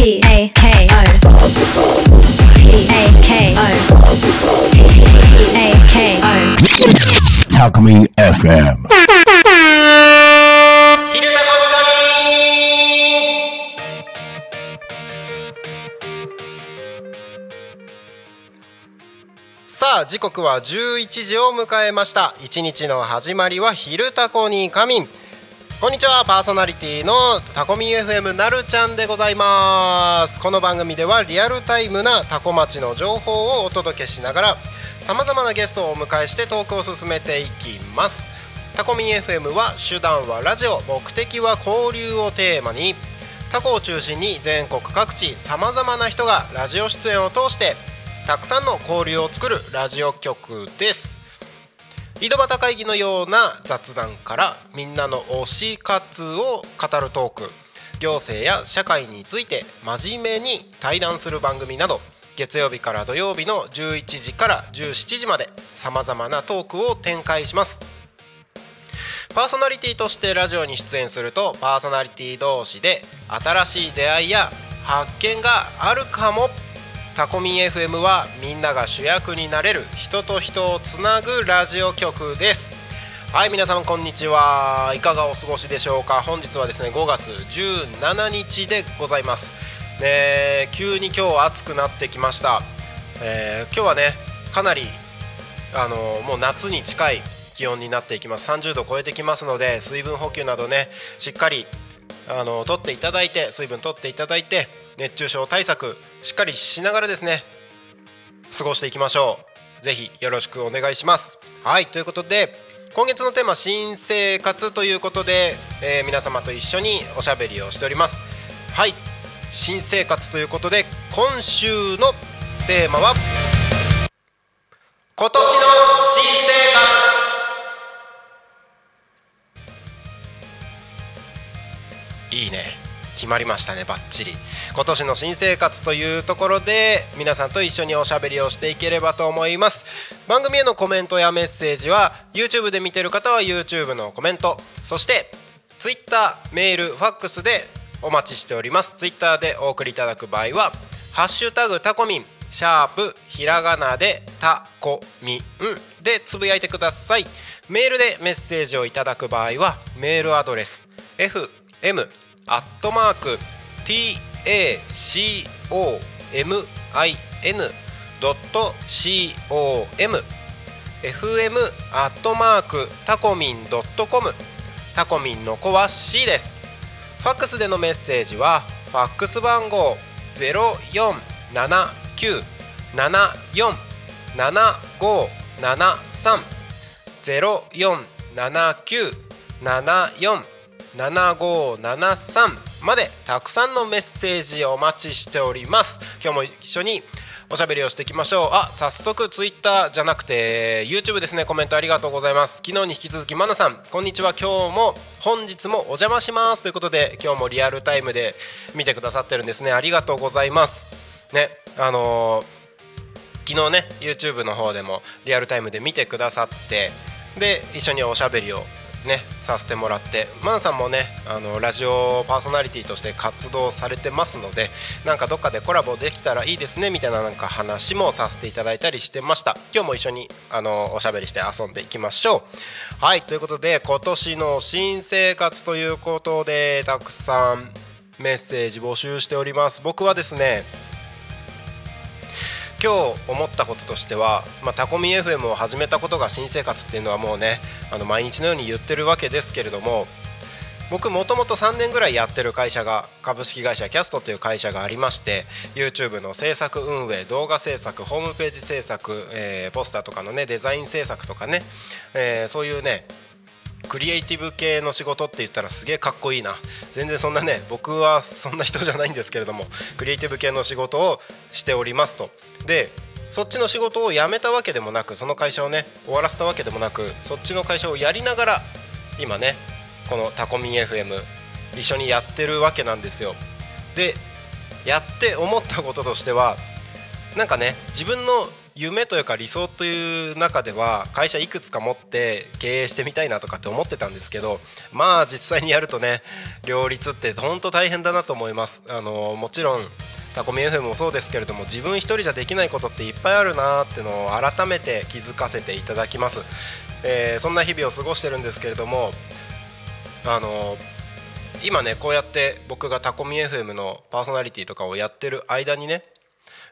P A K O P A K O P A K O Talkme FM. 昼タコさあ時刻は11時を迎えました一日の始まりは昼タコに仮眠こんにちは。パーソナリティのタコミ FM なるちゃんでございます。この番組ではリアルタイムなタコ町の情報をお届けしながらさまざまなゲストをお迎えしてトークを進めていきます。タコミン FM は手段はラジオ目的は交流をテーマに。タコを中心に全国各地さまざまな人がラジオ出演を通してたくさんの交流を作るラジオ局です。井戸端会議のような雑談からみんなの推し活を語るトーク。行政や社会について真面目に対談する番組など。月曜日から土曜日の11時から17時までさまざまなトークを展開します。パーソナリティとしてラジオに出演するとパーソナリティ同士で新しい出会いや発見があるかも。タコミン FM はみんなが主役になれる人と人をつなぐラジオ局です。はい皆さんこんにちは。いかがお過ごしでしょうか？本日はですね5月17日でございます。ね急に今日暑くなってきました、えー今日はねかなりあのもう夏に近い気温になっていきます。30度超えてきますので水分補給などねしっかりあの取っていただいて水分取っていただいて熱中症対策しっかりしながらですね過ごしていきましょう。ぜひよろしくお願いします。はいということで今月のテーマ新生活ということで、えー皆様と一緒におしゃべりをしております。はい新生活ということで今週のテーマは今年の新生活。いいね。決まりましたねバッチリ。今年の新生活というところで皆さんと一緒におしゃべりをしていければと思います。番組へのコメントやメッセージは YouTube で見てる方は YouTube のコメントそして Twitter メールファックスでお待ちしております。Twitter でお送りいただく場合は「ハッシュタグタコミン」シャープひらがなでタコミンでつぶやいてください。メールでメッセージをいただく場合はメールアドレス fm アットマーク tacomin.com fm アットマークタコミンドットコム。タコミンの子は C です。ファックスでのメッセージはファックス番号7573までたくさんのメッセージをお待ちしております。今日も一緒におしゃべりをしていきましょう。あ早速ツイッターじゃなくて YouTube ですね。コメントありがとうございます。昨日に引き続きマナさんこんにちは。今日も本日もお邪魔します。ということで今日もリアルタイムで見てくださってるんですね。ありがとうございます。ねあのー昨日ね YouTube の方でもリアルタイムで見てくださってで一緒におしゃべりをねさせてもらってマナさんもねあのラジオパーソナリティとして活動されてますのでなんかどっかでコラボできたらいいですねみたいななんか話もさせていただいたりしてました。今日も一緒にあのおしゃべりして遊んでいきましょう。はいということで今年の新生活ということでたくさんメッセージ募集しております。僕はですね今日思ったこととしては、まあ、タコミ FM を始めたことが新生活っていうのはもうねあの毎日のように言ってるわけですけれども僕もともと3年ぐらいやってる会社が株式会社キャストという会社がありまして YouTube の制作運営動画制作ホームページ制作、えーポスターとかのねデザイン制作とかね、えーそういうねクリエイティブ系の仕事って言ったらすげえかっこいいな。全然そんなね僕はそんな人じゃないんですけれどもクリエイティブ系の仕事をしておりますと。でそっちの仕事を辞めたわけでもなくその会社をね終わらせたわけでもなくそっちの会社をやりながら今ねこのタコミン FM 一緒にやってるわけなんですよ。でやって思ったこととしてはなんかね自分の夢というか理想という中では会社いくつか持って経営してみたいなとかって思ってたんですけどまあ実際にやるとね両立って本当大変だなと思います。あのもちろんタコミ FM もそうですけれども自分一人じゃできないことっていっぱいあるなってのを改めて気づかせていただきます、えーそんな日々を過ごしてるんですけれどもあの今ねこうやって僕がタコミ FM のパーソナリティとかをやってる間にね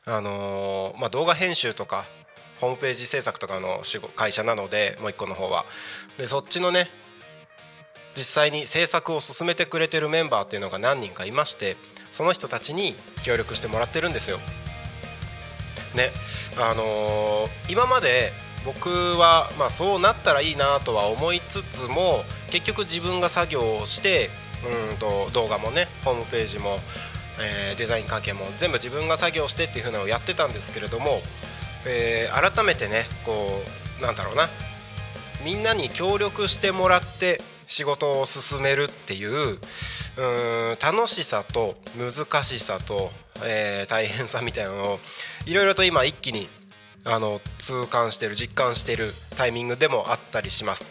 あのーまあ、動画編集とかホームページ制作とかの会社なのでもう一個の方はでそっちのね実際に制作を進めてくれてるメンバーっていうのが何人かいましてその人たちに協力してもらってるんですよ。ねあのー今まで僕は、まあ、そうなったらいいなとは思いつつも結局自分が作業をしてうんと動画もねホームページも、えーデザイン関係も全部自分が作業してっていう風なのをやってたんですけれども、えー改めてねこうなんだろうなみんなに協力してもらって仕事を進めるっていううん楽しさと難しさと、えー大変さみたいなのをいろいろと今一気にあの痛感してる実感してるタイミングでもあったりします。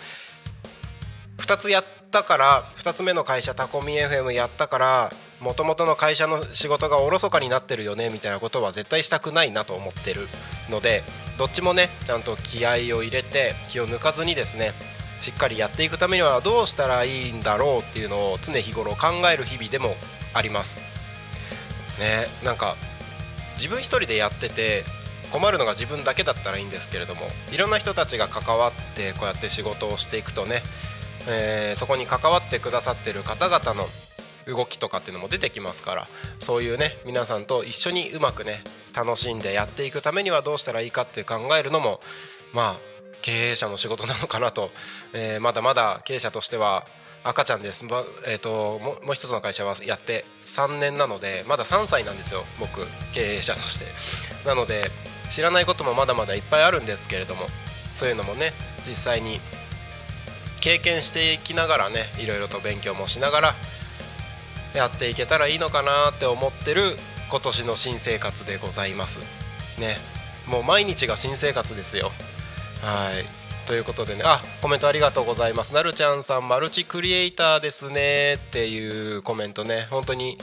2つやったから2つ目の会社タコミ FM やったからもともとの会社の仕事がおろそかになってるよねみたいなことは絶対したくないなと思ってるのでどっちもねちゃんと気合を入れて気を抜かずにですねしっかりやっていくためにはどうしたらいいんだろうっていうのを常日頃考える日々でもあります。ねなんか自分一人でやってて困るのが自分だけだったらいいんですけれどもいろんな人たちが関わってこうやって仕事をしていくとね、えーそこに関わってくださってる方々の動きとかっていうのも出てきますからそういうね皆さんと一緒にうまくね楽しんでやっていくためにはどうしたらいいかって考えるのもまあ経営者の仕事なのかなと、えーまだまだ経営者としては赤ちゃんです、まえー、とももう一つの会社はやって3年なのでまだ3歳なんですよ。僕経営者として。なので知らないこともまだまだいっぱいあるんですけれどもそういうのもね実際に経験していきながらねいろいろと勉強もしながらやっていけたらいいのかなって思ってる今年の新生活でございます。ね。もう毎日が新生活ですよ。はい。ということでね。あコメントありがとうございます。なるちゃんさんマルチクリエイターですねっていうコメントね。本当に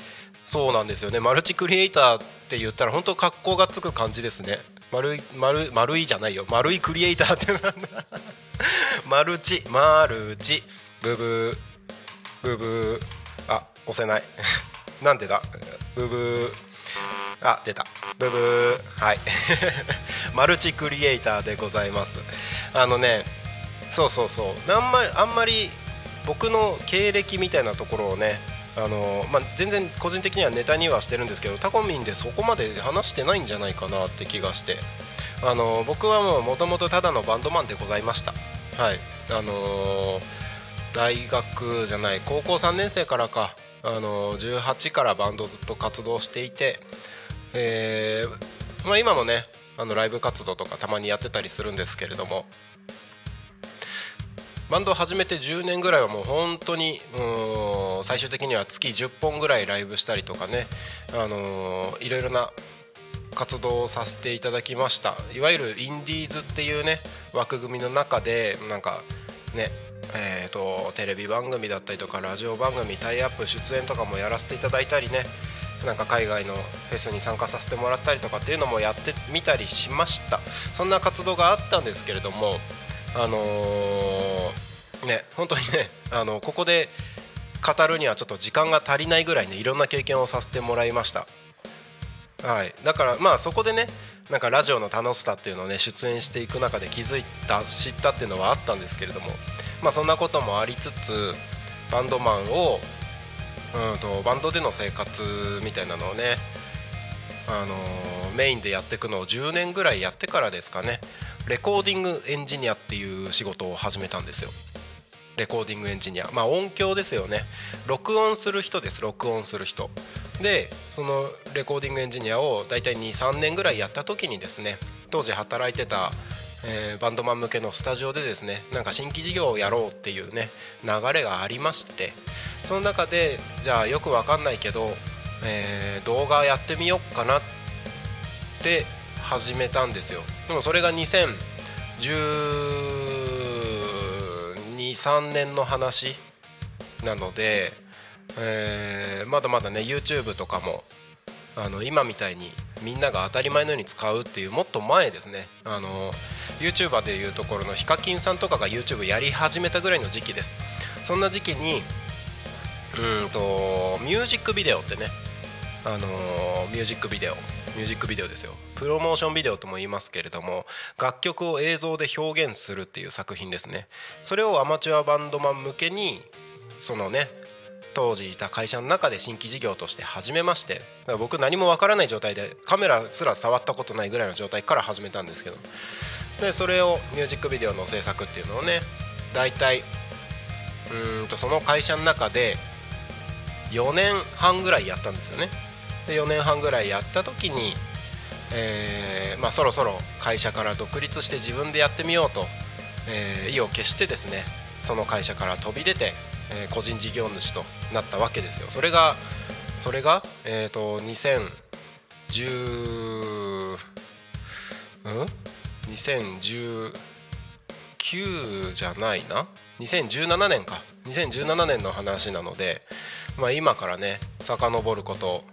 そうなんですよね。マルチクリエイターって言ったら本当格好がつく感じですね。丸い丸丸いじゃないよ。丸いクリエイターってなんだ。マルチマルチ。ブブー。ブブー。押せない。なんでだ？ブブー。あ出た。ブブー。はい。マルチクリエイターでございます。あのねそうそうそう。あんまりあんまり僕の経歴みたいなところをねあのまあ、全然個人的にはネタにはしてるんですけどタコミンでそこまで話してないんじゃないかなって気がして。あの僕はもうもともとただのバンドマンでございました。はい。あのー大学じゃない高校3年生からか、あの18からバンドずっと活動していて、えーまあ、今もねあのライブ活動とかたまにやってたりするんですけれどもバンドを始めて10年ぐらいはもう本当にう最終的には月10本ぐらいライブしたりとかね、あのーいろいろな活動をさせていただきました。いわゆるインディーズっていうね枠組みの中でなんかねえー、とテレビ番組だったりとかラジオ番組タイアップ出演とかもやらせていただいたりねなんか海外のフェスに参加させてもらったりとかっていうのもやってみたりしました。そんな活動があったんですけれどもあのーね本当にねあのここで語るにはちょっと時間が足りないぐらいねいろんな経験をさせてもらいました。はい、だからまあそこでねなんかラジオの楽しさっていうのをね出演していく中で気づいた知ったっていうのはあったんですけれどもまあそんなこともありつつバンドマンをうんとバンドでの生活みたいなのをねあのメインでやっていくのを10年ぐらいやってからですかねレコーディングエンジニアっていう仕事を始めたんですよ。レコーディングエンジニア。まあ音響ですよね。録音する人です。録音する人。でそのレコーディングエンジニアを大体23年ぐらいやった時にですね当時働いてた、えーバンドマン向けのスタジオでですねなんか新規事業をやろうっていうね流れがありましてその中でじゃあよくわかんないけど、えー動画やってみようかなって始めたんですよ。でもそれが201 23年の話なので、えーまだまだね YouTube とかもあの今みたいにみんなが当たり前のように使うっていうもっと前ですね。あの YouTuber でいうところのヒカキンさんとかが YouTube やり始めたぐらいの時期です。そんな時期にうんとミュージックビデオってねあのミュージックビデオミュージックビデオですよ。プロモーションビデオとも言いますけれども楽曲を映像で表現するっていう作品ですね。それをアマチュアバンドマン向けにそのね当時いた会社の中で新規事業として始めまして僕何もわからない状態でカメラすら触ったことないぐらいの状態から始めたんですけど。でそれをミュージックビデオの制作っていうのをね大体うんとその会社の中で4年半ぐらいやったんですよね。で4年半ぐらいやった時に、えーまあ、そろそろ会社から独立して自分でやってみようと、えー意を決してですねその会社から飛び出て、えー個人事業主となったわけですよ。それがそれが、えー、と2010うん？2019じゃないな？2017年か。2017年の話なので、まあ、今からね遡ること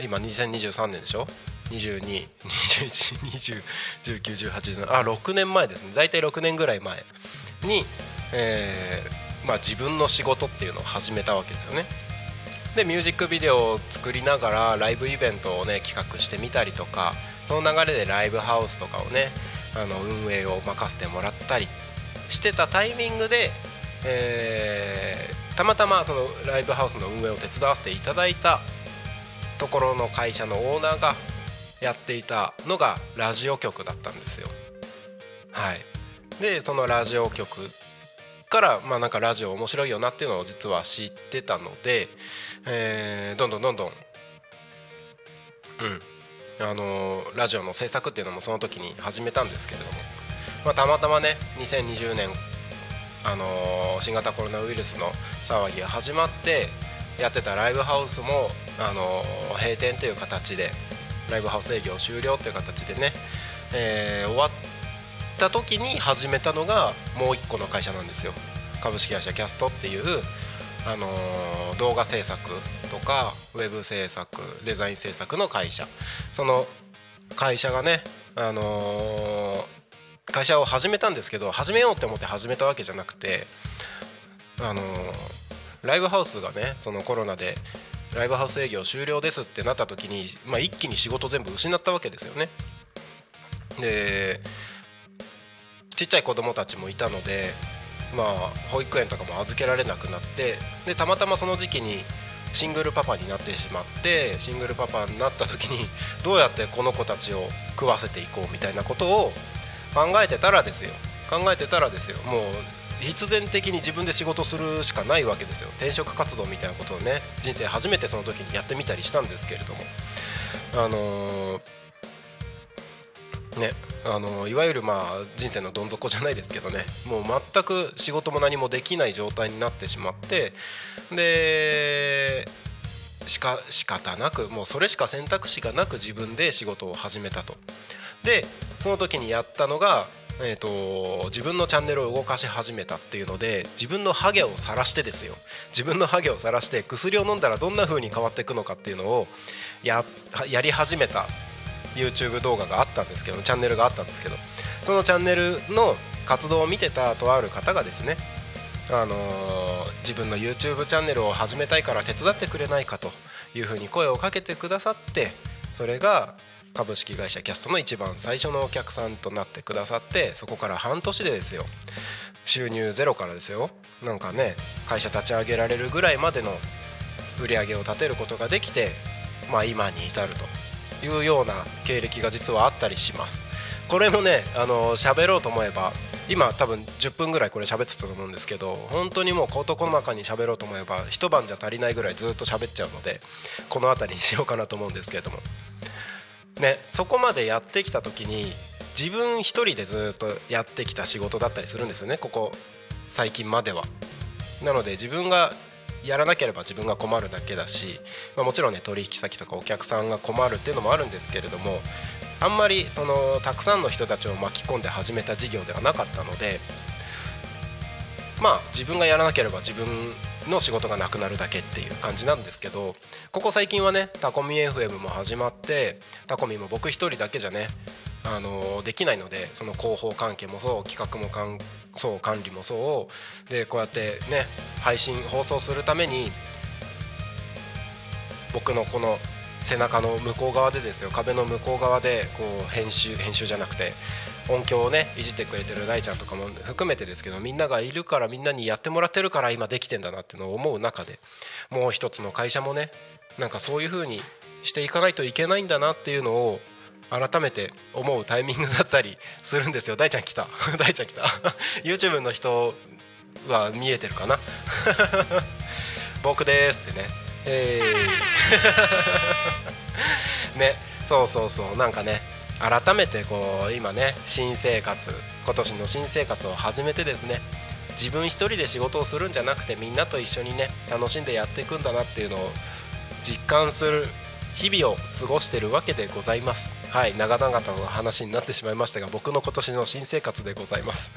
今2023年でしょ？2221201918あ6年前ですね。大体6年ぐらい前に、えーまあ、自分の仕事っていうのを始めたわけですよね。でミュージックビデオを作りながらライブイベントをね企画してみたりとかその流れでライブハウスとかをねあの運営を任せてもらったりしてたタイミングで、えーたまたまそのライブハウスの運営を手伝わせていただいたところの会社のオーナーがやっていたのがラジオ局だったんですよ。はい、でそのラジオ局からまあなんかラジオ面白いよなっていうのを実は知ってたので、えーどんどんどんどんうん。あのーラジオの制作っていうのもその時に始めたんですけれども、まあ、たまたまね2020年あのー新型コロナウイルスの騒ぎが始まってやってたライブハウスも、あの閉店という形でライブハウス営業終了という形でね、えー終わった時に始めたのがもう一個の会社なんですよ。株式会社キャストっていう、あのー動画制作とかウェブ制作デザイン制作の会社。その会社がね、あのー会社を始めたんですけど始めようって思って始めたわけじゃなくてあのーライブハウスがねそのコロナでライブハウス営業終了ですってなった時に、まあ、一気に仕事全部失ったわけですよね。でちっちゃい子供たちもいたので、まあ、保育園とかも預けられなくなってでたまたまその時期にシングルパパになってしまってシングルパパになった時にどうやってこの子たちを食わせていこうみたいなことを考えてたらですよ考えてたらですよもう必然的に自分で仕事するしかないわけですよ。転職活動みたいなことをね人生初めてその時にやってみたりしたんですけれども。あのーねあのいわゆるまあ人生のどん底じゃないですけどね。もう全く仕事も何もできない状態になってしまってでしか仕方なくもうそれしか選択肢がなく自分で仕事を始めたと。でその時にやったのが、えー、と自分のチャンネルを動かし始めたっていうので自分のハゲを晒してですよ。自分のハゲを晒して薬を飲んだらどんな風に変わっていくのかっていうのをややり始めた YouTube 動画があったんですけどチャンネルがあったんですけどそのチャンネルの活動を見てたとある方がですねあのー自分の YouTube チャンネルを始めたいから手伝ってくれないかというふうに声をかけてくださってそれが株式会社キャストの一番最初のお客さんとなってくださってそこから半年でですよ。収入ゼロからですよ。なんかね会社立ち上げられるぐらいまでの売り上げを立てることができてまあ今に至るというような経歴が実はあったりします。これもねあの喋ろうと思えば今多分10分ぐらいこれ喋ってたと思うんですけど本当にもう事細かに喋ろうと思えば一晩じゃ足りないぐらいずっと喋っちゃうのでこの辺りにしようかなと思うんですけれども。ねそこまでやってきた時に自分一人でずっとやってきた仕事だったりするんですよねここ最近までは。なので自分がやらなければ自分が困るだけだし、まあ、もちろんね取引先とかお客さんが困るっていうのもあるんですけれどもあんまりそのたくさんの人たちを巻き込んで始めた事業ではなかったのでまあ自分がやらなければ自分の仕事がなくなるだけっていう感じなんですけどここ最近はねタコミ FM も始まってタコミも僕一人だけじゃねあのできないのでその広報関係もそう企画もかんそう管理もそうでこうやってね配信放送するために僕のこの背中の向こう側でですよ壁の向こう側でこう編集編集じゃなくて音響をねいじってくれてる大ちゃんとかも含めてですけどみんながいるからみんなにやってもらってるから今できてんだなっていうのを思う中でもう一つの会社もねなんかそういう風にしていかないといけないんだなっていうのを改めて思うタイミングだったりするんですよ。大ちゃん来た。大ちゃん来た。YouTube の人は見えてるかな？僕ですってね。えー。ね。そうそうそう。なんかね改めてこう今ね新生活今年の新生活を始めてですね自分一人で仕事をするんじゃなくてみんなと一緒にね楽しんでやっていくんだなっていうのを実感する日々を過ごしてるわけでございます。はい長々との話になってしまいましたが僕の今年の新生活でございます。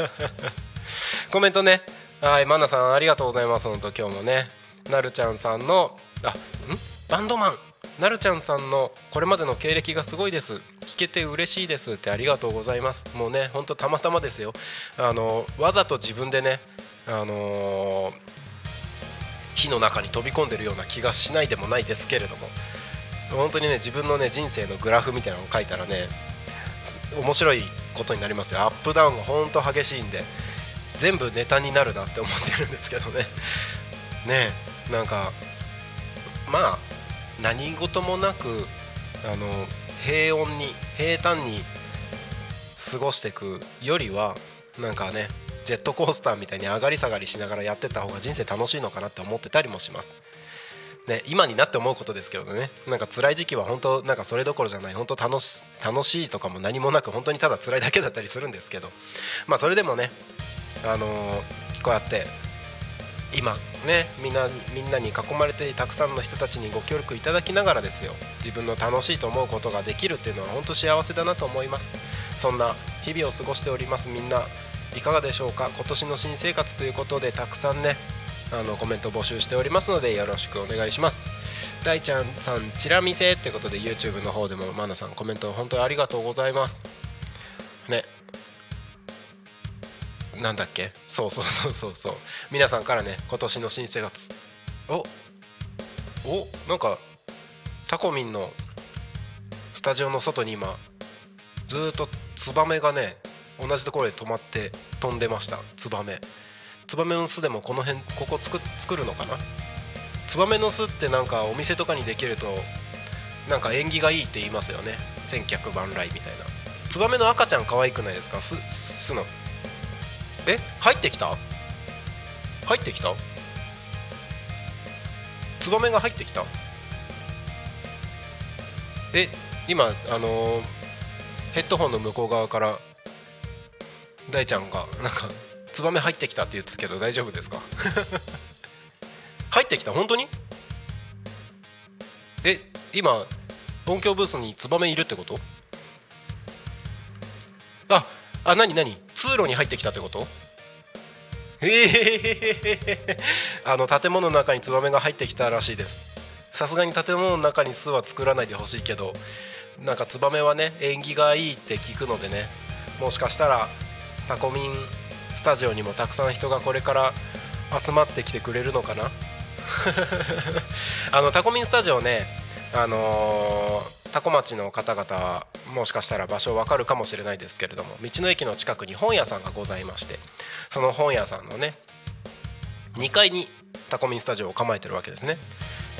コメントね。はいマナさんありがとうございます。本当今日もね。なるちゃんさんのあん？バンドマン。なるちゃんさんのこれまでの経歴がすごいです。聞けて嬉しいですってありがとうございます。もうねほんとたまたまですよ。あのわざと自分でねあのー火の中に飛び込んでるような気がしないでもないですけれども。本当にね自分のね人生のグラフみたいなのを書いたらね面白いことになりますよ。アップダウンが本当激しいんで全部ネタになるなって思ってるんですけどね。ねえなんかまあ何事もなくあの平穏に平坦に過ごしていくよりはなんかねジェットコースターみたいに上がり下がりしながらやってた方が人生楽しいのかなって思ってたりもします。ね、今になって思うことですけどね。なんか辛い時期は本当なんかそれどころじゃない。本当楽し楽しいとかも何もなく本当にただ辛いだけだったりするんですけど。まあそれでもねあのーこうやって今ねみんなみんなに囲まれてたくさんの人たちにご協力いただきながらですよ。自分の楽しいと思うことができるっていうのは本当幸せだなと思います。そんな日々を過ごしております。みんないかがでしょうか？今年の新生活ということでたくさんねあのコメント募集しておりますのでよろしくお願いします。大ちゃんさんチラ見せってことで YouTube の方でもマナさんコメント本当にありがとうございます。なんだっけ？そうそうそうそうそう。皆さんからね今年の新生活。おおなんかタコミンのスタジオの外に今ずーっとツバメがね同じところで止まって飛んでました。ツバメ。ツバメの巣でもこの辺ここ作作るのかな？ツバメの巣ってなんかお店とかにできるとなんか縁起がいいって言いますよね。千客万来みたいな。ツバメの赤ちゃん可愛くないですか？巣巣の。え入ってきた？入ってきた？ツバメが入ってきた？え今あのーヘッドホンの向こう側から大ちゃんがなんかツバメ入ってきたって言ってたけど大丈夫ですか？入ってきた？本当に？え今音響ブースにツバメいるってこと？ああ何何？通路に入ってきたってこと？ええあの建物の中にツバメが入ってきたらしいです。さすがに建物の中に巣は作らないでほしいけどなんかツバメはね縁起がいいって聞くのでね。もしかしたらタコミンスタジオにもたくさん人がこれから集まってきてくれるのかな？あのタコミンスタジオねあのータコ町の方々はもしかしたら場所わかるかもしれないですけれども道の駅の近くに本屋さんがございましてその本屋さんのね2階にタコミンスタジオを構えてるわけですね。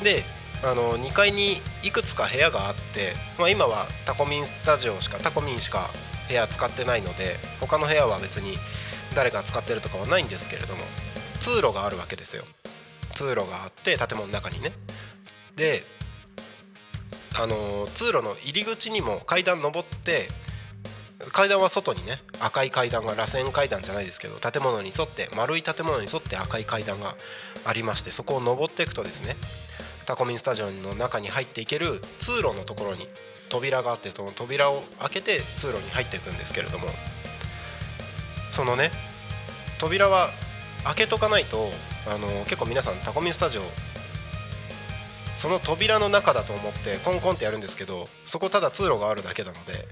であの2階にいくつか部屋があって、まあ、今はタコミンスタジオしかタコミンしか部屋使ってないので他の部屋は別に誰が使ってるとかはないんですけれども通路があるわけですよ。通路があって建物の中にね。であの通路の入り口にも階段登って階段は外にね赤い階段が螺旋階段じゃないですけど建物に沿って丸い建物に沿って赤い階段がありましてそこを登っていくとですねタコミンスタジオの中に入っていける通路のところに扉があってその扉を開けて通路に入っていくんですけれどもそのね扉は開けとかないとあの結構皆さんタコミンスタジオその扉の中だと思ってコンコンってやるんですけどそこただ通路があるだけなので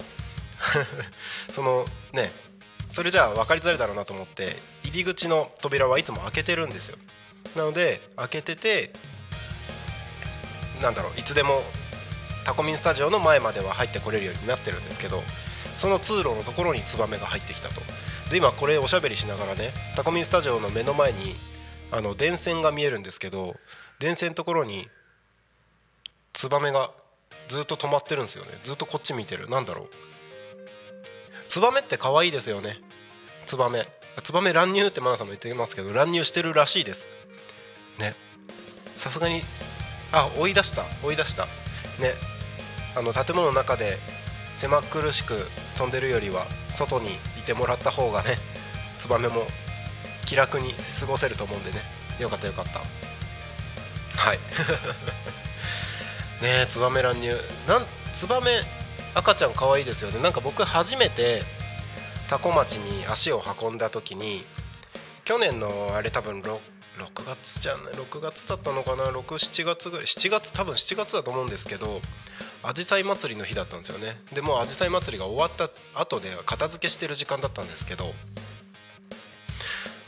そのねそれじゃあ分かりづらいだろうなと思って入り口の扉はいつも開けてるんですよ。なので開けててなんだろういつでもタコミンスタジオの前までは入ってこれるようになってるんですけどその通路のところにツバメが入ってきたと。で今これおしゃべりしながらねタコミンスタジオの目の前にあの電線が見えるんですけど電線のところにツバメがずっと止まってるんですよね。ずっとこっち見てる。なんだろう。ツバメって可愛いですよね。ツバメ。ツバメ乱入ってマナさんも言ってますけど乱入してるらしいです。ね。さすがにあ追い出した。追い出した。ね。あの建物の中で狭苦しく飛んでるよりは外にいてもらった方がねツバメも気楽に過ごせると思うんでね。よかったよかった。はい。ねえツバメ乱入。なんツバメ赤ちゃん可愛いですよね。なんか僕初めて多古町に足を運んだ時に去年のあれ多分 6, 6月じゃない6月だったのかな67月ぐらい7月多分7月だと思うんですけどあじさい祭りの日だったんですよね。でもうあじさい祭りが終わった後で片付けしてる時間だったんですけど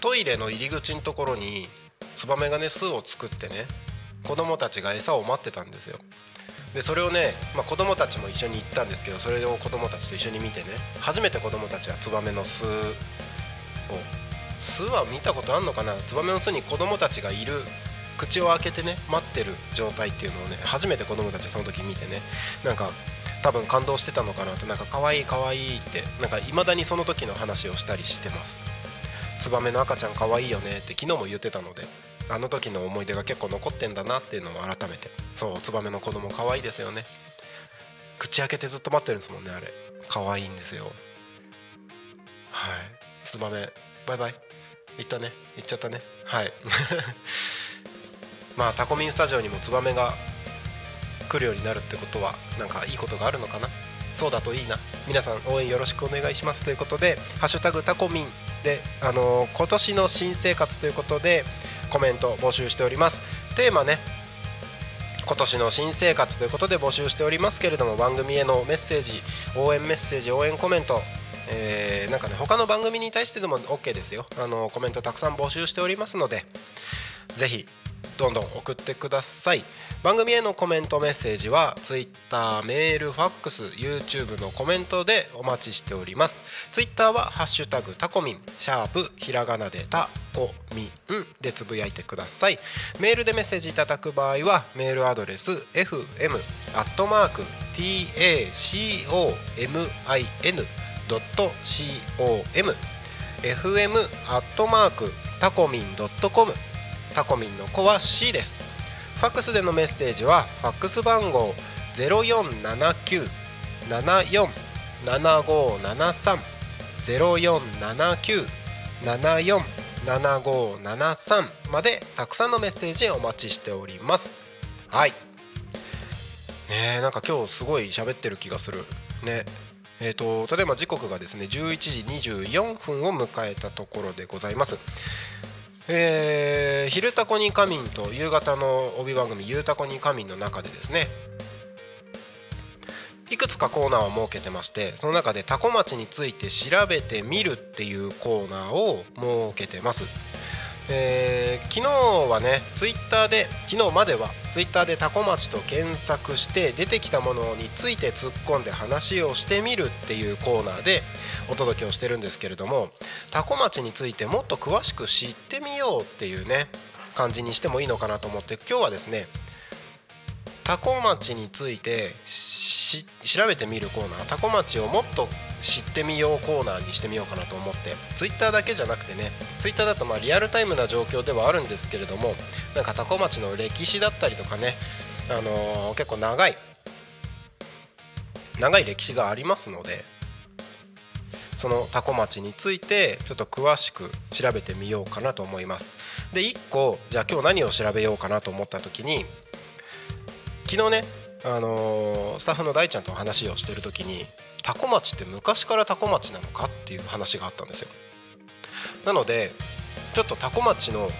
トイレの入り口のところにツバメがね巣を作ってね子供たちが餌を待ってたんですよ。でそれをね、まあ、子供たちも一緒に行ったんですけどそれを子供たちと一緒に見てね初めて子供たちはツバメの巣を巣は見たことあんのかな？ツバメの巣に子供たちがいる口を開けてね待ってる状態っていうのをね初めて子供たちその時見てねなんか多分感動してたのかなってなんか可愛い可愛いってなんか未だにその時の話をしたりしてます。ツバメの赤ちゃん可愛いよねって昨日も言ってたのであの時の思い出が結構残ってんだなっていうのを改めて。そうツバメの子供可愛いですよね。口開けてずっと待ってるんですもんねあれ。可愛いんですよ。はい。ツバメバイバイ。行ったね。行っちゃったね。はい。まあタコミンスタジオにもツバメが来るようになるってことはなんかいいことがあるのかな。そうだといいな。皆さん応援よろしくお願いしますということで「ハッシュタグタコミンで」あのー、今年の新生活ということでコメント募集しております。テーマね今年の新生活ということで募集しておりますけれども番組へのメッセージ応援メッセージ応援コメントえー、なんかね他の番組に対してでも OK ですよ。あのコメントたくさん募集しておりますのでぜひどんどん送ってください。番組へのコメントメッセージは Twitter メールファックス YouTube のコメントでお待ちしております。Twitter は「ハッシュタグタコミン」シャープひらがなでタコミンでつぶやいてください。メールでメッセージいただく場合はメールアドレス fm アットマーク tacomin.com fm アットマークタコミン .com タコミンの子は C です。ファックスでのメッセージはファックス番号0479747573 0479747573までたくさんのメッセージお待ちしております。はい。ねえなんか今日すごい喋ってる気がする。ね。えーと、例えば時刻がですね11時24分を迎えたところでございます。えー、昼タコに仮眠と夕方の帯番組「ゆうたこに仮眠」の中でですねいくつかコーナーを設けてましてその中でタコ町について調べてみるっていうコーナーを設けてます。えー、昨日はねツイッターで昨日まではツイッターでタコ町と検索して出てきたものについて突っ込んで話をしてみるっていうコーナーでお届けをしてるんですけれどもタコ町についてもっと詳しく知ってみようっていうね感じにしてもいいのかなと思って今日はですねタコ町について調べてみるコーナータコ町をもっと知ってみようコーナーにしてみようかなと思ってツイッターだけじゃなくてねツイッターだとまあリアルタイムな状況ではあるんですけれどもなんか多古町の歴史だったりとかね、あのー、結構長い長い歴史がありますのでその多古町についてちょっと詳しく調べてみようかなと思います。で1個じゃあ今日何を調べようかなと思った時に昨日ね、あのースタッフの大ちゃんと話をしてる時に多古町って昔から多古町なのかっていう話があったんですよ。なのでちょっと多古町の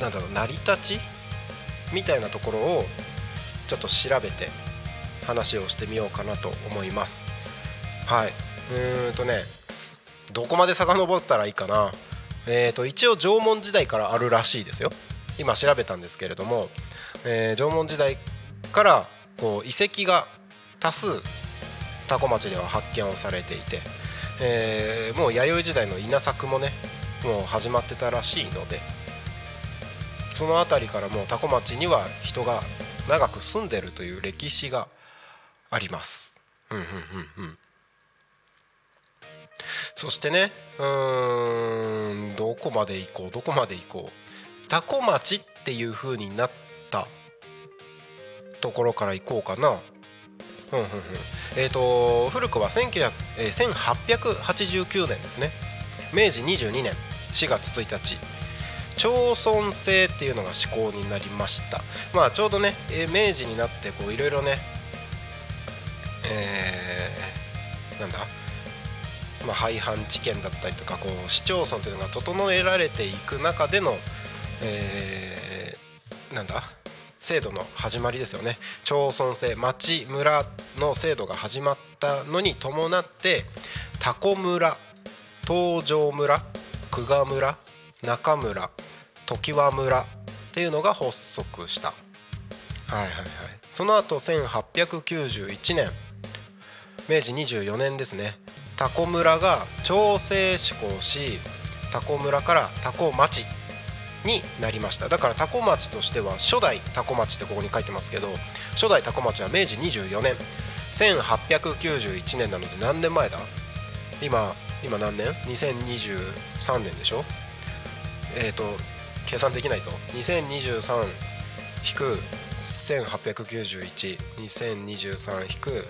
なんだろう成り立ちみたいなところをちょっと調べて話をしてみようかなと思います。はい。うーんとねどこまで遡ったらいいかな。えー、と一応縄文時代からあるらしいですよ。今調べたんですけれども、えー縄文時代からこう遺跡が多数多古町では発見をされていて、えーもう弥生時代の稲作もねもう始まってたらしいのでその辺りからもう多古町には人が長く住んでるという歴史があります。うんうんうんうんそしてねうんどこまで行こうどこまで行こう多古町っていう風になったところから行こうかな。うんうんうん、えー、と古くは1900えー1889年ですね。明治22年4月1日。町村制っていうのが施行になりました。まあちょうどね、えー明治になってこういろいろねえーなんだ？まあ、廃藩置県だったりとかこう市町村というのが整えられていく中での、えーなんだ？制度の始まりですよね。町村制町村の制度が始まったのに伴って多古村東条村久我村中村常盤村っていうのが発足した。はいはいはい。その後1891年明治24年ですね。タコ村が調整施行しタコ村からタコ町になりました。だからタコ町としては初代タコ町ってここに書いてますけど初代タコ町は明治24年。1891年なので何年前だ？今今何年 ?2023 年でしょ？えっ、と計算できないぞ。2023引く18912023引く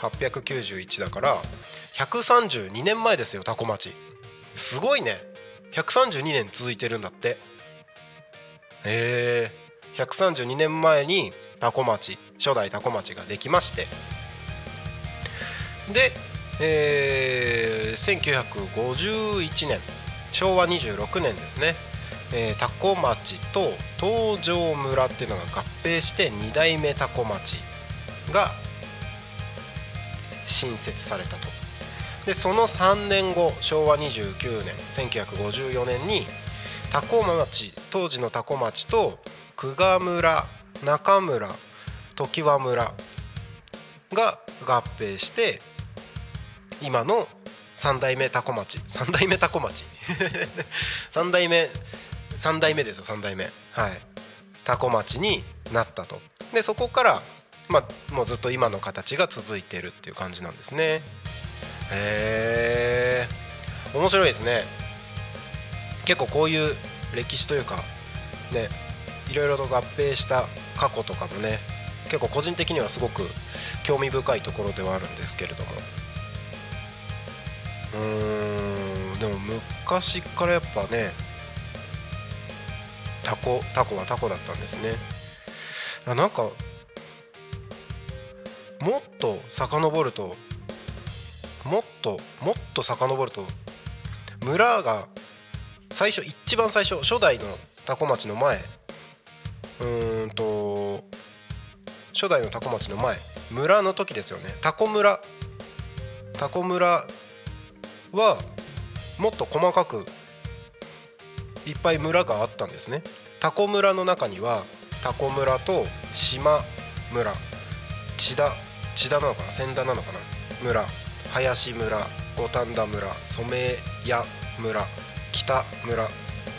1891だから132年前ですよタコ町。すごいね。132年続いてるんだって。へえ。132年前にタコ町初代タコ町ができまして。で、えー1951年昭和26年ですね、えー、町と東条村っていうのが合併して2代目タコ町が新設されたと。でその3年後昭和29年1954年に多古町当時の多古町と久我村中村常盤村が合併して今の3代目多古町。3代目多古町。3代目3代目ですよ3代目。はい。多古町になったと。でそこからまあもうずっと今の形が続いてるっていう感じなんですね。へえ面白いですね。結構こういう歴史というかねいろいろと合併した過去とかもね結構個人的にはすごく興味深いところではあるんですけれども。うんでも昔からやっぱねタコタコはタコだったんですね。あなんかもっと遡るともっともっと遡ると村が最初一番最初初代の多古町の前うーんと初代の多古町の前村の時ですよね。タコ村。タコ村はもっと細かくいっぱい村があったんですね。タコ村の中にはタコ村と島村。千田千田なのかな？千田なのかな？村。林村五反田村染谷村北村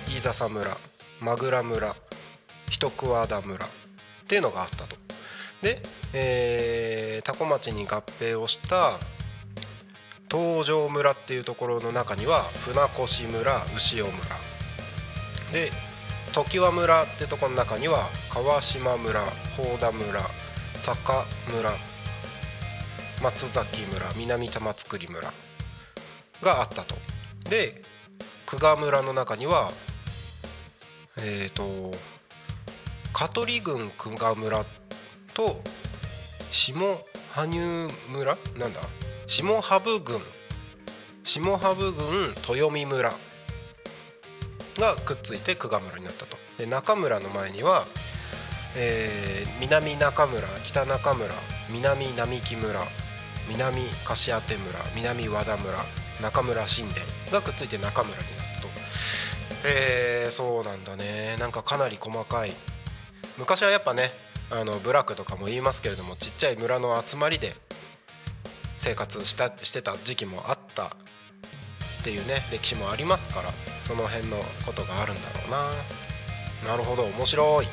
飯笹村間倉村一桑田村っていうのがあったと。で、えー、多古町に合併をした東条村っていうところの中には船越村牛尾村。で常盤村ってところの中には川島村宝田村坂村松崎村南玉造村があったと。で久我村の中にはえっ、と香取郡久我村と下羽生村なんだ？下羽生郡下羽生郡豊見村がくっついて久我村になったと。で中村の前には、えー南中村北中村南並木村南樫当村南和田村中村神殿がくっついて中村になったと。えー、そうなんだね。なんかかなり細かい。昔はやっぱねあの部落とかも言いますけれどもちっちゃい村の集まりで生活したしてた時期もあった。っていうね歴史もありますからその辺のことがあるんだろうな。なるほど。面白い。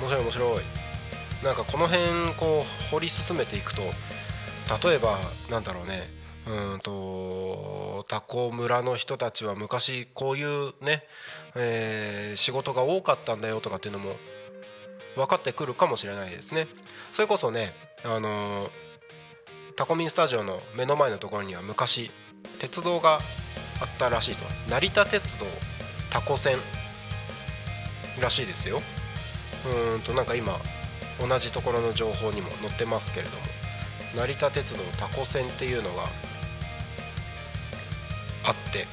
面白い面白い。なんかこの辺こう掘り進めていくと例えばなんだろうね。うんとタコ村の人たちは昔こういうね、えー仕事が多かったんだよとかっていうのも分かってくるかもしれないですね。それこそねあのータコミンスタジオの目の前のところには昔鉄道があったらしいと。成田鉄道タコ線らしいですよ。うんとなんか今同じところの情報にも載ってますけれども。成田鉄道タコ線っていうのがあって、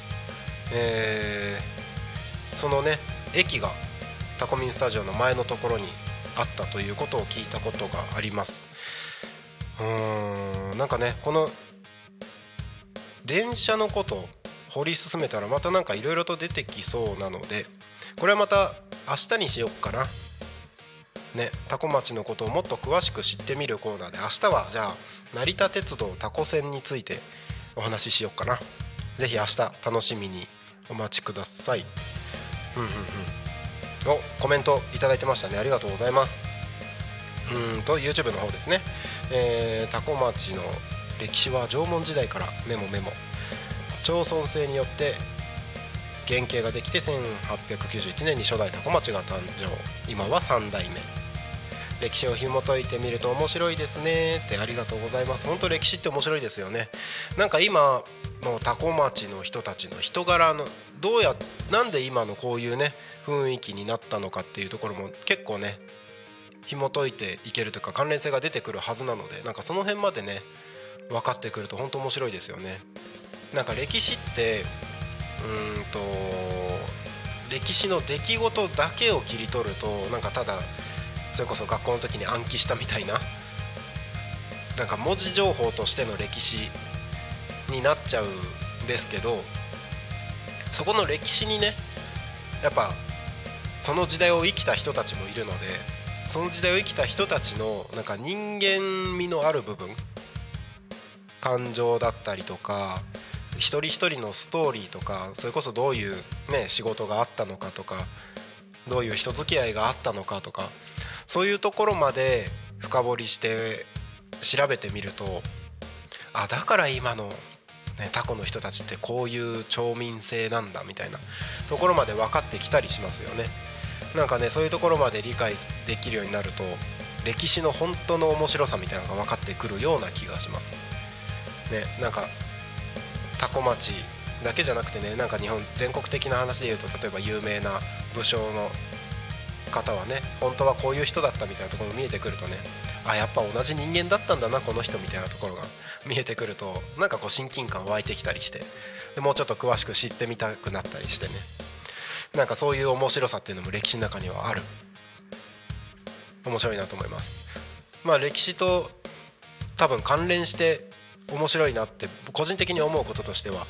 えーそのね駅がタコミンスタジオの前のところにあったということを聞いたことがあります。うーんなんかねこの電車のこと掘り進めたらまたなんかいろいろと出てきそうなのでこれはまた明日にしよっかな。ねタコ町のことをもっと詳しく知ってみるコーナーで明日はじゃあ成田鉄道タコ線についてお話ししよっかな。ぜひ明日楽しみにお待ちください。うんうんうん。おコメントいいてましたね。ありがとうございます。うんと YouTube の方ですね、えー、タコ町の歴史は縄文時代からメモメモ。町村制によって原型ができて1891年に初代タコ町が誕生。今は3代目。歴史を紐解いてみると面白いですね。ってありがとうございます。本当歴史って面白いですよね。なんか今のタコ町の人たちの人柄のどうやなんで今のこういうね雰囲気になったのかっていうところも結構ね紐解いていけるというか関連性が出てくるはずなのでなんかその辺までね分かってくると本当面白いですよね。なんか歴史ってうーんと歴史の出来事だけを切り取るとなんかただそれこそ学校の時に暗記したみたいななんか文字情報としての歴史になっちゃうんですけどそこの歴史にねやっぱその時代を生きた人たちもいるのでその時代を生きた人たちのなんか人間味のある部分感情だったりとか一人一人のストーリーとかそれこそどういう、ね、仕事があったのかとかどういう人付き合いがあったのかとかそういうところまで深掘りして調べてみるとあだから今の、ね、タコの人たちってこういう町民性なんだみたいなところまで分かってきたりしますよね。なんかねそういうところまで理解できるようになると歴史の本当の面白さみたいなのが分かってくるような気がします。ね、なんかタコ町だけじゃなくてねなんか日本全国的な話で言うと例えば有名な武将の方はね本当はこういう人だったみたいなところが見えてくるとねあやっぱ同じ人間だったんだなこの人みたいなところが見えてくるとなんかこう親近感湧いてきたりしてでもうちょっと詳しく知ってみたくなったりしてね。なんかそういう面白さっていうのも歴史の中にはある。面白いなと思います。まあ歴史と多分関連して面白いなって個人的に思うこととしては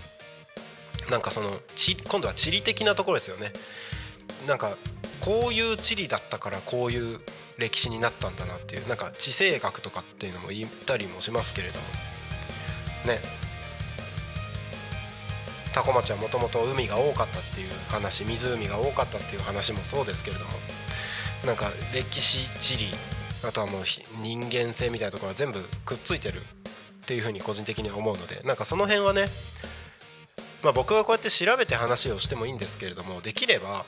なんかその今度は地理的なところですよね。なんかこういう地理だったからこういう歴史になったんだなっていうなんか地政学とかっていうのも言ったりもしますけれども。ね。多古町はもともと海が多かったっていう話湖が多かったっていう話もそうですけれども。なんか歴史地理あとはもう人間性みたいなところは全部くっついてるっていうふうに個人的には思うのでなんかその辺はねまあ僕がこうやって調べて話をしてもいいんですけれどもできれば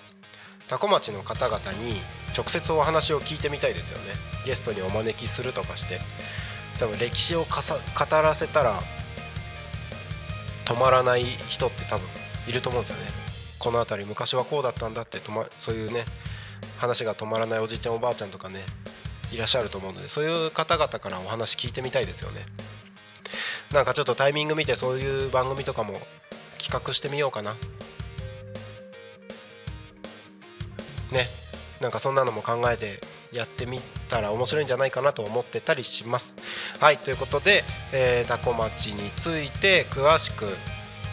多古町の方々に直接お話を聞いてみたいですよね。ゲストにお招きするとかして。多分歴史をかさ語らせたら止まらない人って多分いると思うんですよね。この辺り昔はこうだったんだってと、ま、そういうね話が止まらないおじいちゃんおばあちゃんとかねいらっしゃると思うのでそういう方々からお話聞いてみたいですよね。なんかちょっとタイミング見てそういう番組とかも企画してみようかな。ね。なんかそんなのも考えてやってみたら面白いんじゃないかなと思ってたりします。はいということで、えー、タコ町について詳しく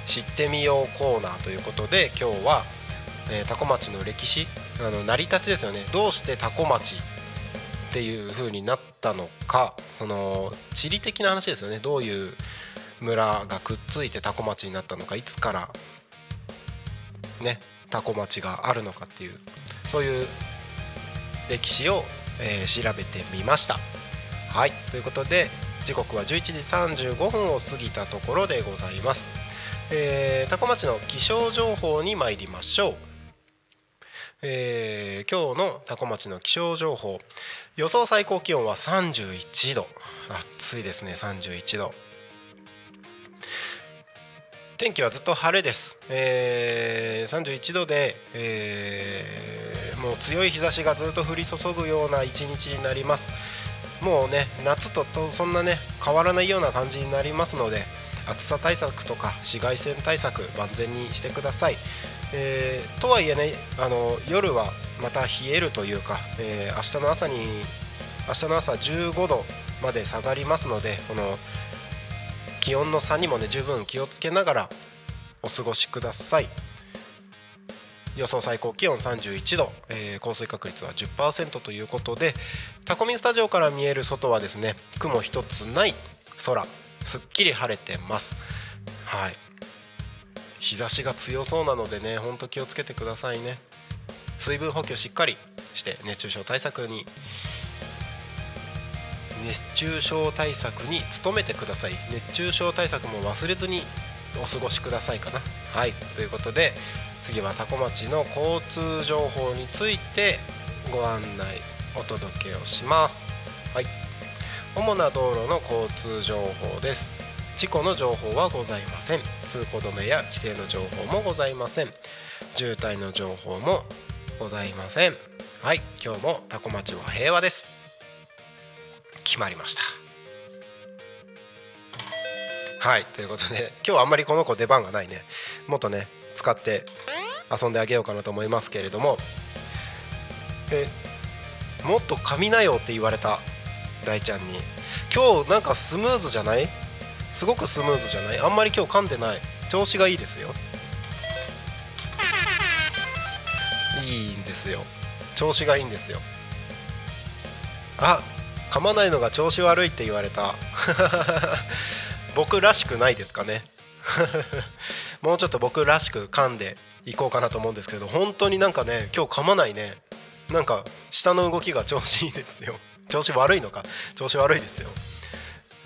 知ってみようコーナーということで今日は、えー、タコ町の歴史あの成り立ちですよね。どうしてタコ町っていう風になったのかその地理的な話ですよね。どういう村がくっついてタコ町になったのかいつからねタコ町があるのかっていうそういう歴史を、えー、調べてみました。はい。ということで時刻は11時35分を過ぎたところでございます、えー、タコ町の気象情報に参りましょう。えー、今日の多古町の気象情報。予想最高気温は31度。暑いですね31度。天気はずっと晴れです、えー、31度で、えー、もう強い日差しがずっと降り注ぐような一日になります。もうね夏ととそんなね変わらないような感じになりますので暑さ対策とか紫外線対策万全にしてください、えー、とはいえねあの夜はまた冷えるというか、えー、明日の朝に明日の朝15度まで下がりますのでこの気温の差にもね十分気をつけながらお過ごしください。予想最高気温31度、えー、降水確率は10%ということでタコミンスタジオから見える外はですね雲一つない空。すっきり晴れてます。はい。日差しが強そうなのでねほんと気をつけてくださいね。水分補給しっかりして熱中症対策に熱中症対策に努めてください。熱中症対策も忘れずにお過ごしくださいかな。はい。ということで次は多古町の交通情報についてご案内お届けをします。はい。主な道路の交通情報です。事故の情報はございません。通行止めや規制の情報もございません。渋滞の情報もございません。はい。今日も多古町は平和です。決まりました。はいということで今日はあんまりこの子出番がないね。もっとね使って遊んであげようかなと思いますけれども。えもっと噛みなよって言われた大ちゃんに今日なんかスムーズじゃない？すごくスムーズじゃない？あんまり今日噛んでない？調子がいいですよ。いいんですよ。調子がいいんですよ。あ噛まないのが調子悪いって言われた。僕らしくないですかね？もうちょっと僕らしく噛んでいこうかなと思うんですけど本当になんかね今日噛まないね。なんか下の動きが調子いいですよ。調子悪いのか？調子悪いですよ。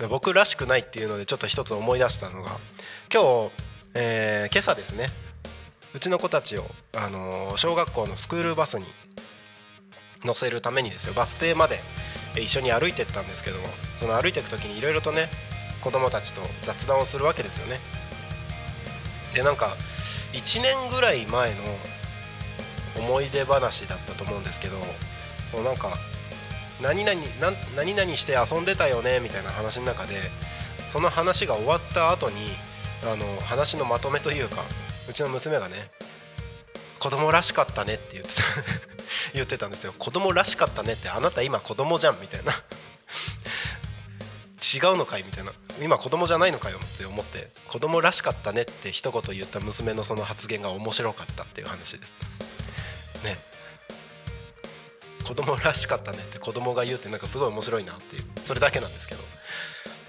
僕らしくないっていうのでちょっと一つ思い出したのが今日、えー、今朝ですね。うちの子たちを、あのー、小学校のスクールバスに乗せるためにですよ。バス停まで一緒に歩いてったんですけどもその歩いていく時にいろいろとね子供たちと雑談をするわけですよね。でなんか1年ぐらい前の思い出話だったと思うんですけどもうなんか何々何々して遊んでたよねみたいな話の中でその話が終わった後にあの話のまとめというかうちの娘がね子供らしかったねって言ってた。言ってたんですよ。子供らしかったねってあなた今子供じゃんみたいな。違うのかいみたいな。今子供じゃないのかよって思って子供らしかったねって一言言った娘のその発言が面白かったっていう話です。ね。子供らしかったねって子供が言うってなんかすごい面白いなっていう。それだけなんですけど。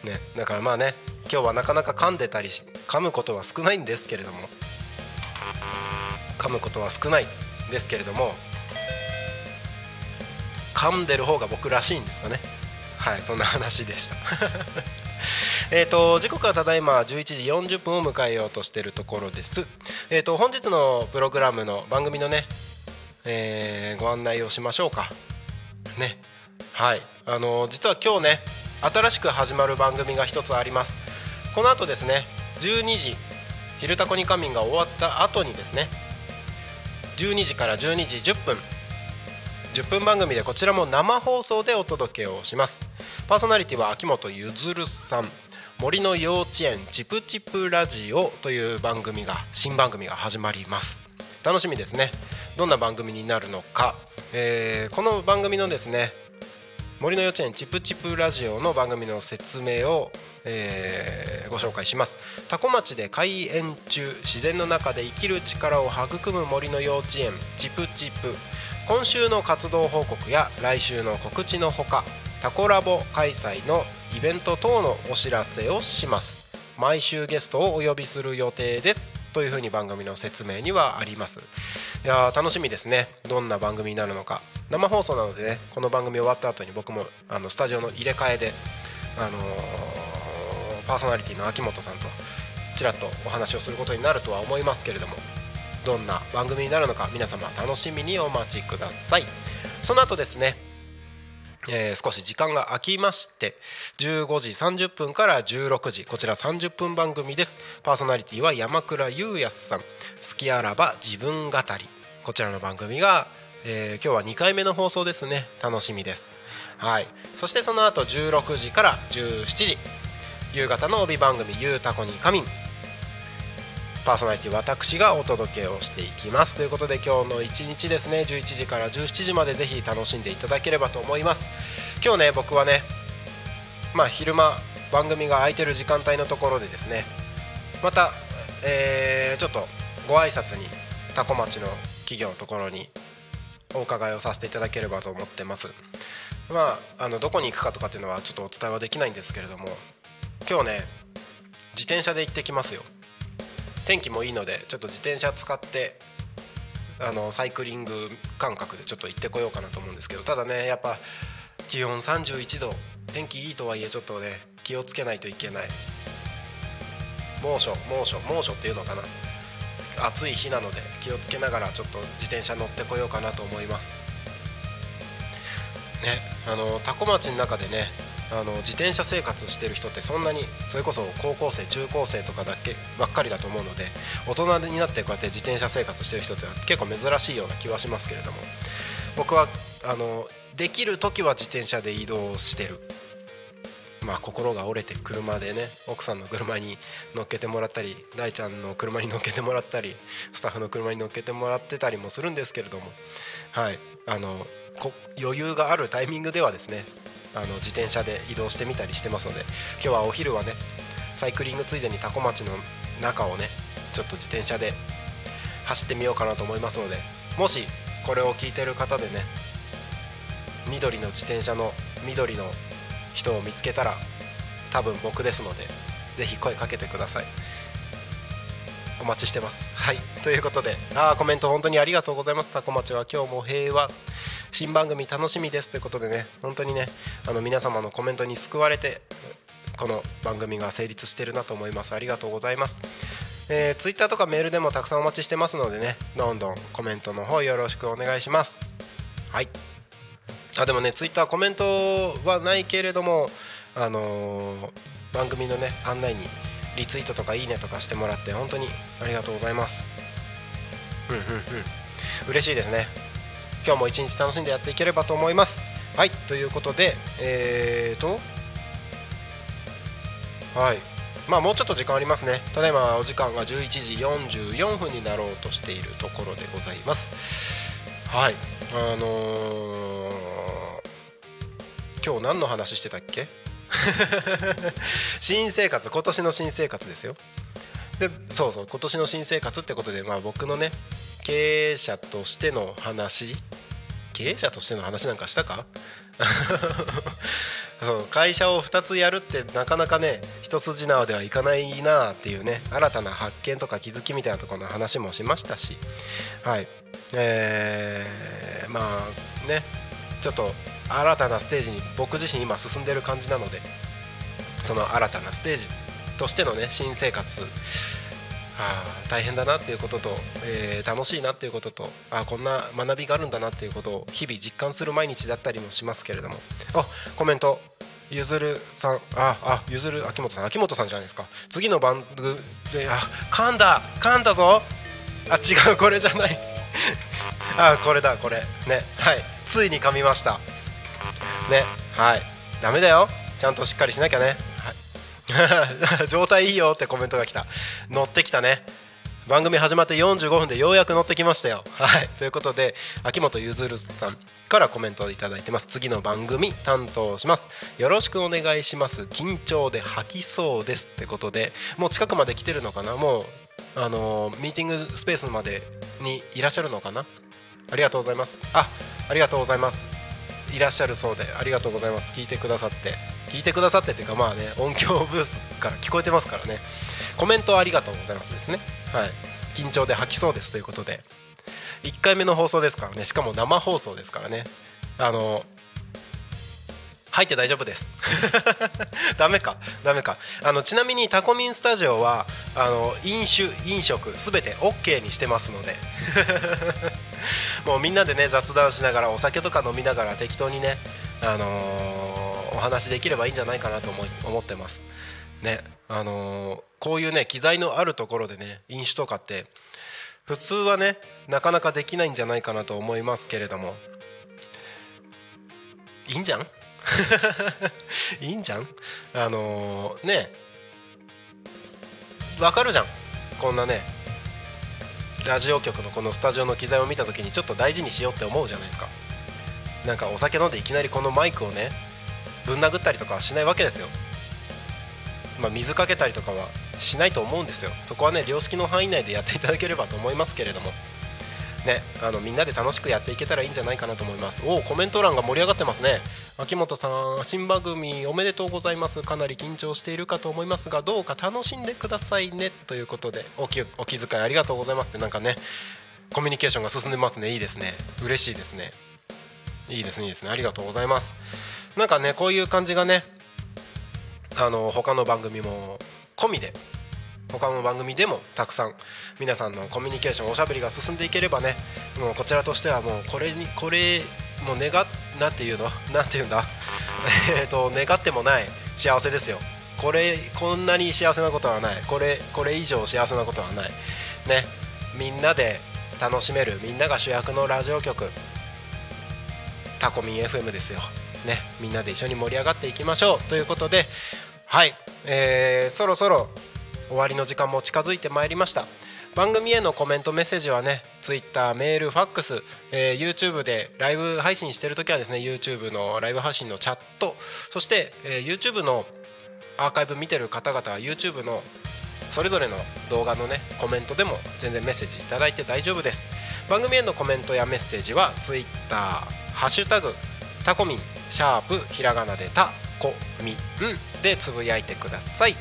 ね。だからまあね今日はなかなか噛んでたり噛むことは少ないんですけれども。噛むことは少ないですけれども噛んでる方が僕らしいんですかね。はいそんな話でした。えっと時刻はただいま11時40分を迎えようとしているところです。えっ、ー、と本日のプログラムの番組のね、えー、ご案内をしましょうか。ね。はい。あのー、実は今日ね新しく始まる番組が一つあります。この後ですね12時「昼タコに仮眠」が終わった後にですね12時から12時10分。10分番組でこちらも生放送でお届けをします。パーソナリティは秋元ゆずるさん。森の幼稚園チプチプラジオという番組が新番組が始まります。楽しみですね。どんな番組になるのか、えーこの番組のですね森の幼稚園チプチプラジオの番組の説明を、えーご紹介します。多古町で開園中自然の中で生きる力を育む森の幼稚園チプチプ。今週の活動報告や来週の告知のほかタコラボ開催のイベント等のお知らせをします。毎週ゲストをお呼びする予定です。というふうに番組の説明にはあります。いや楽しみですね。どんな番組になるのか。生放送なのでねこの番組終わった後に僕もあのスタジオの入れ替えであのーパーソナリティの秋元さんとちらっとお話をすることになるとは思いますけれどもどんな番組になるのか皆様楽しみにお待ちください。その後ですねえー少し時間が空きまして15時30分から16時こちら30分番組です。パーソナリティは山倉優也さん「好きあらば自分語り」こちらの番組が、えー今日は2回目の放送ですね。楽しみです。はい。そしてその後16時から17時夕方の帯番組「ゆうたこに仮眠」パーソナリティ私がお届けをしていきます。ということで今日の一日ですね。11時から17時までぜひ楽しんでいただければと思います。今日ね僕はねまあ昼間番組が空いてる時間帯のところでですねまた、えーちょっとご挨拶に多古町の企業のところにお伺いをさせていただければと思ってます。まああのどこに行くかとかっていうのはちょっとお伝えはできないんですけれども今日ね自転車で行ってきますよ。天気もいいのでちょっと自転車使ってあのサイクリング感覚でちょっと行ってこようかなと思うんですけどただねやっぱ気温31度天気いいとはいえちょっとね気をつけないといけない。猛暑猛暑猛暑っていうのかな。暑い日なので気をつけながらちょっと自転車乗ってこようかなと思います。ねあの多古町の中でねあの自転車生活してる人ってそんなにそれこそ高校生中高生とかだけばっかりだと思うので大人になってこうやって自転車生活してる人って結構珍しいような気はしますけれども僕はあのできる時は自転車で移動してる。まあ心が折れて車でね奥さんの車に乗っけてもらったり大ちゃんの車に乗っけてもらったりスタッフの車に乗っけてもらってたりもするんですけれどもはい。あのこ余裕があるタイミングではですねあの自転車で移動してみたりしてますので今日はお昼はねサイクリングついでに多古町の中をねちょっと自転車で走ってみようかなと思いますのでもしこれを聞いてる方でね緑の自転車の緑の人を見つけたら多分僕ですのでぜひ声かけてください。待ちしてます。はい。ということであコメント本当にありがとうございます。タコ町は今日も平和。新番組楽しみです。ということでね本当にねあの皆様のコメントに救われてこの番組が成立してるなと思います。ありがとうございます。えー、ツイッターとかメールでもたくさんお待ちしてますのでねどんどんコメントの方よろしくお願いします。はい。あでもねツイッターコメントはないけれどもあのー番組のね案内にリツイートとかいいねとかしてもらって本当にありがとうございます。うんうんうん。嬉しいですね。今日も一日楽しんでやっていければと思います。はいということでえーとはい。まあもうちょっと時間ありますね。ただいまお時間が11時44分になろうとしているところでございます。はい。あのー今日何の話してたっけ？新生活今年の新生活ですよ。でそうそう今年の新生活ってことでまあ僕のね経営者としての話経営者としての話なんかしたか？そう会社を2つやるってなかなかね一筋縄ではいかないなっていうね新たな発見とか気づきみたいなところの話もしましたしはい。えー、まあねちょっと新たなステージに僕自身今進んでる感じなのでその新たなステージとしてのね新生活あ大変だなっていうことと、えー楽しいなっていうこととあこんな学びがあるんだなっていうことを日々実感する毎日だったりもしますけれども。あコメント。ゆずるさん。ああゆずる秋元さん。秋元さんじゃないですか。次の番組であ噛んだ。噛んだぞ。あ違う。これじゃない。あこれだこれ。ね。はい。ついに噛みました。ねはい。ダメだよ。ちゃんとしっかりしなきゃね、はい、状態いいよってコメントが来た。乗ってきたね。番組始まって45分でようやく乗ってきましたよ。はい。ということで秋元ゆずるさんからコメントをいただいてます。次の番組担当します。よろしくお願いします。緊張で吐きそうですってことでもう近くまで来てるのかな？もうあのーミーティングスペースまでにいらっしゃるのかな？ありがとうございます。あありがとうございます。いらっしゃるそうでありがとうございます。聞いてくださって。聞いてくださってっていうかまあね音響ブースから聞こえてますからね。コメントありがとうございますですね。はい。緊張で吐きそうですということで。1回目の放送ですからね。しかも生放送ですからね。あの入って大丈夫です。ダメか。ダメか。あのちなみにタコミンスタジオはあの飲酒飲食すべて OK にしてますので。もうみんなでね雑談しながらお酒とか飲みながら適当にねあのーお話できればいいんじゃないかなと思い思ってます。ね。あのーこういうね機材のあるところでね飲酒とかって普通はねなかなかできないんじゃないかなと思いますけれども。いいんじゃん？いいんじゃん？あのーね。わかるじゃん。こんなねラジオ局のこのスタジオの機材を見た時にちょっと大事にしようって思うじゃないですか。なんかお酒飲んでいきなりこのマイクをねぶん殴ったりとかはしないわけですよ。まあ水かけたりとかはしないと思うんですよ。そこはね良識の範囲内でやっていただければと思いますけれども。ねあのみんなで楽しくやっていけたらいいんじゃないかなと思います。おおコメント欄が盛り上がってますね。秋元さん新番組おめでとうございます。かなり緊張しているかと思いますがどうか楽しんでくださいね。ということでお気お気遣いありがとうございますってなんかねコミュニケーションが進んでますね。いいですね。嬉しいですね。いいですねいいですね。ありがとうございます。なんかねこういう感じがねあの他の番組も込みで他の番組でもたくさん皆さんのコミュニケーションおしゃべりが進んでいければねもうこちらとしてはもうこれにこれもう願っ なんていうの？なていうんだ？えっと願ってもない幸せですよ。これこんなに幸せなことはない。これこれ以上幸せなことはない。ね。みんなで楽しめる。みんなが主役のラジオ局。タコミン FM ですよ。ね。みんなで一緒に盛り上がっていきましょう。ということではい、えーそろそろ終わりの時間も近づいてまいりました。番組へのコメントメッセージはね Twitter メールファックス、えー YouTube でライブ配信してる時はですね YouTube のライブ配信のチャットそして、えー YouTube のアーカイブ見てる方々は YouTube のそれぞれの動画のねコメントでも全然メッセージいただいて大丈夫です。番組へのコメントやメッセージは Twitter「ハッシュタグタコミン」シャープひらがなでタコミンでつぶやいてください。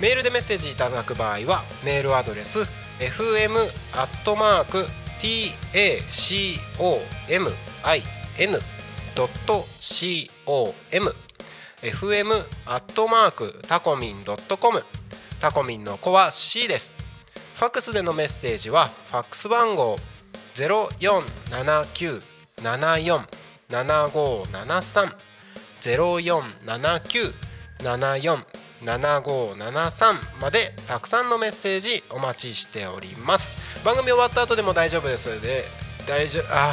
メールでメッセージいただく場合はメールアドレス fm.tacomin.com fm アットマークタコミンドットコムタコミンの子は C です。ファックスでのメッセージはファックス番号0479747573 7573までたくさんのメッセージお待ちしております。番組終わった後でも大丈夫ですので大丈夫あ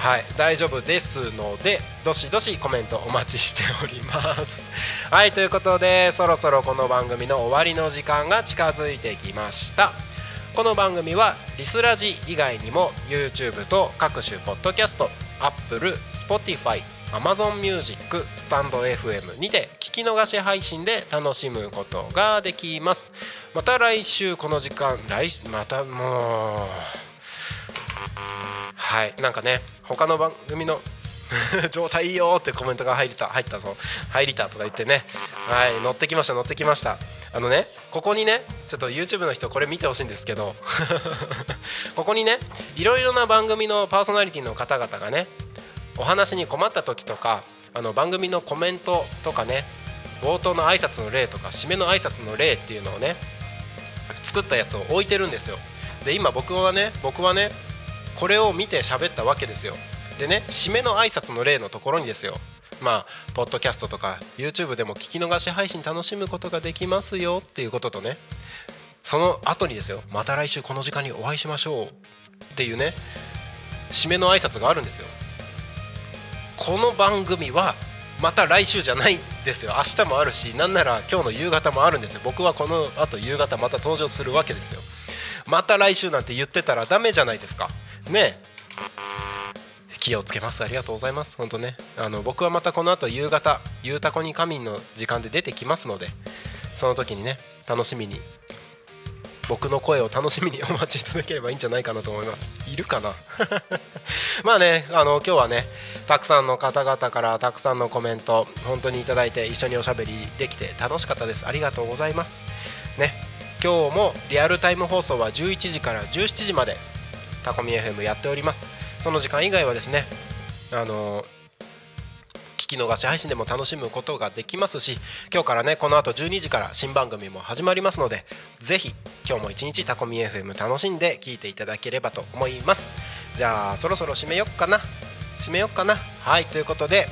はい大丈夫ですのでどしどしコメントお待ちしております。はいということでそろそろこの番組の終わりの時間が近づいてきました。この番組はリスラジ以外にも YouTube と各種ポッドキャスト Apple、Spotify、Amazon Music、スタンド FM にて聞き逃し配信で楽しむことができます。また来週この時間来またもうはいなんかね他の番組の 状態いいよってコメントが入った入ったぞ。入りたとか言ってね。はい乗ってきました乗ってきました。あのねここにねちょっと YouTube の人これ見てほしいんですけど ここにねいろいろな番組のパーソナリティの方々がねお話に困った時とかあの番組のコメントとかね冒頭の挨拶の例とか締めの挨拶の例っていうのをね作ったやつを置いてるんですよ。で今僕はね僕はねこれを見て喋ったわけですよ。でね締めの挨拶の例のところにですよ。まあポッドキャストとか YouTube でも聞き逃し配信楽しむことができますよっていうこととねその後にですよまた来週この時間にお会いしましょうっていうね締めの挨拶があるんですよ。この番組はまた来週じゃないんですよ。明日もあるしなんなら今日の夕方もあるんですよ。僕はこのあと夕方また登場するわけですよ。また来週なんて言ってたらダメじゃないですか。ね気をつけます。ありがとうございます。本当ね。あの僕はまたこの後夕方「ゆうたこに仮眠」の時間で出てきますのでその時にね楽しみに僕の声を楽しみにお待ちいただければいいんじゃないかなと思います。いるかな？まあねあの今日はねたくさんの方々からたくさんのコメント本当にいただいて一緒におしゃべりできて楽しかったです。ありがとうございます。ね今日もリアルタイム放送は11時から17時までタコミ FM やっております。その時間以外はですねあの聞き逃し配信でも楽しむことができますし今日からねこの後12時から新番組も始まりますのでぜひ今日も一日タコミ FM 楽しんで聞いていただければと思います。じゃあそろそろ締めよっかな。締めよっかな。はいということで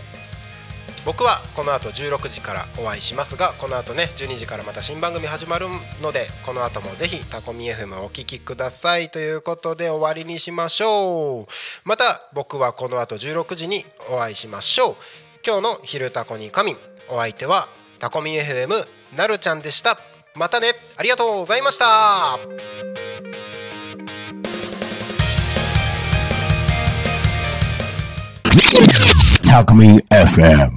僕はこの後16時からお会いしますがこの後ね12時からまた新番組始まるのでこの後もぜひタコミ FM お聴きください。ということで終わりにしましょう。また僕はこの後16時にお会いしましょう。今日の「昼タコに神」お相手はタコミ FM なるちゃんでした。またね。ありがとうございました。タコミ FM